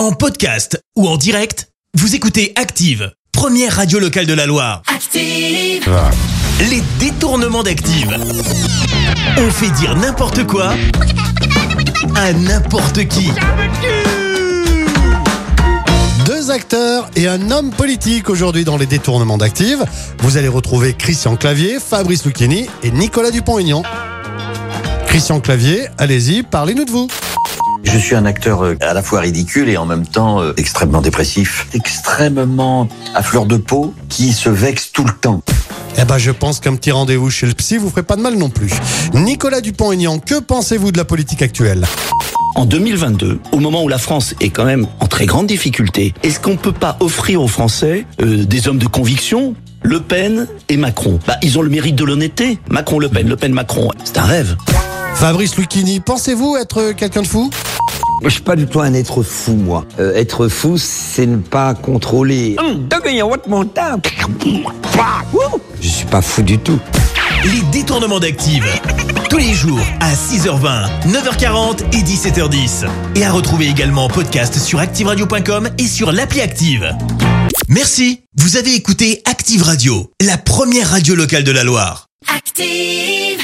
En podcast ou en direct, vous écoutez Active, première radio locale de la Loire. Active. Les détournements d'Active. On fait dire n'importe quoi à n'importe qui. Deux acteurs et un homme politique aujourd'hui dans les détournements d'Active. Vous allez retrouver Christian Clavier, Fabrice Lucchini et Nicolas Dupont-Aignan. Christian Clavier, allez-y, parlez-nous de vous. Je suis un acteur euh, à la fois ridicule et en même temps euh, extrêmement dépressif, extrêmement à fleur de peau, qui se vexe tout le temps. Eh ben, je pense qu'un petit rendez-vous chez le psy vous ferait pas de mal non plus. Nicolas Dupont-Aignan, que pensez-vous de la politique actuelle? En 2022, au moment où la France est quand même en très grande difficulté, est-ce qu'on peut pas offrir aux Français euh, des hommes de conviction Le Pen et Macron? Bah, ils ont le mérite de l'honnêteté. Macron, Le Pen, Le Pen, Macron. C'est un rêve. Fabrice Lucchini, pensez-vous être quelqu'un de fou? Je suis pas du tout un être fou, moi. Euh, être fou, c'est ne pas contrôler. Je suis pas fou du tout. Les détournements d'Active. Tous les jours à 6h20, 9h40 et 17h10. Et à retrouver également en podcast sur ActiveRadio.com et sur l'appli Active. Merci. Vous avez écouté Active Radio, la première radio locale de la Loire. Active.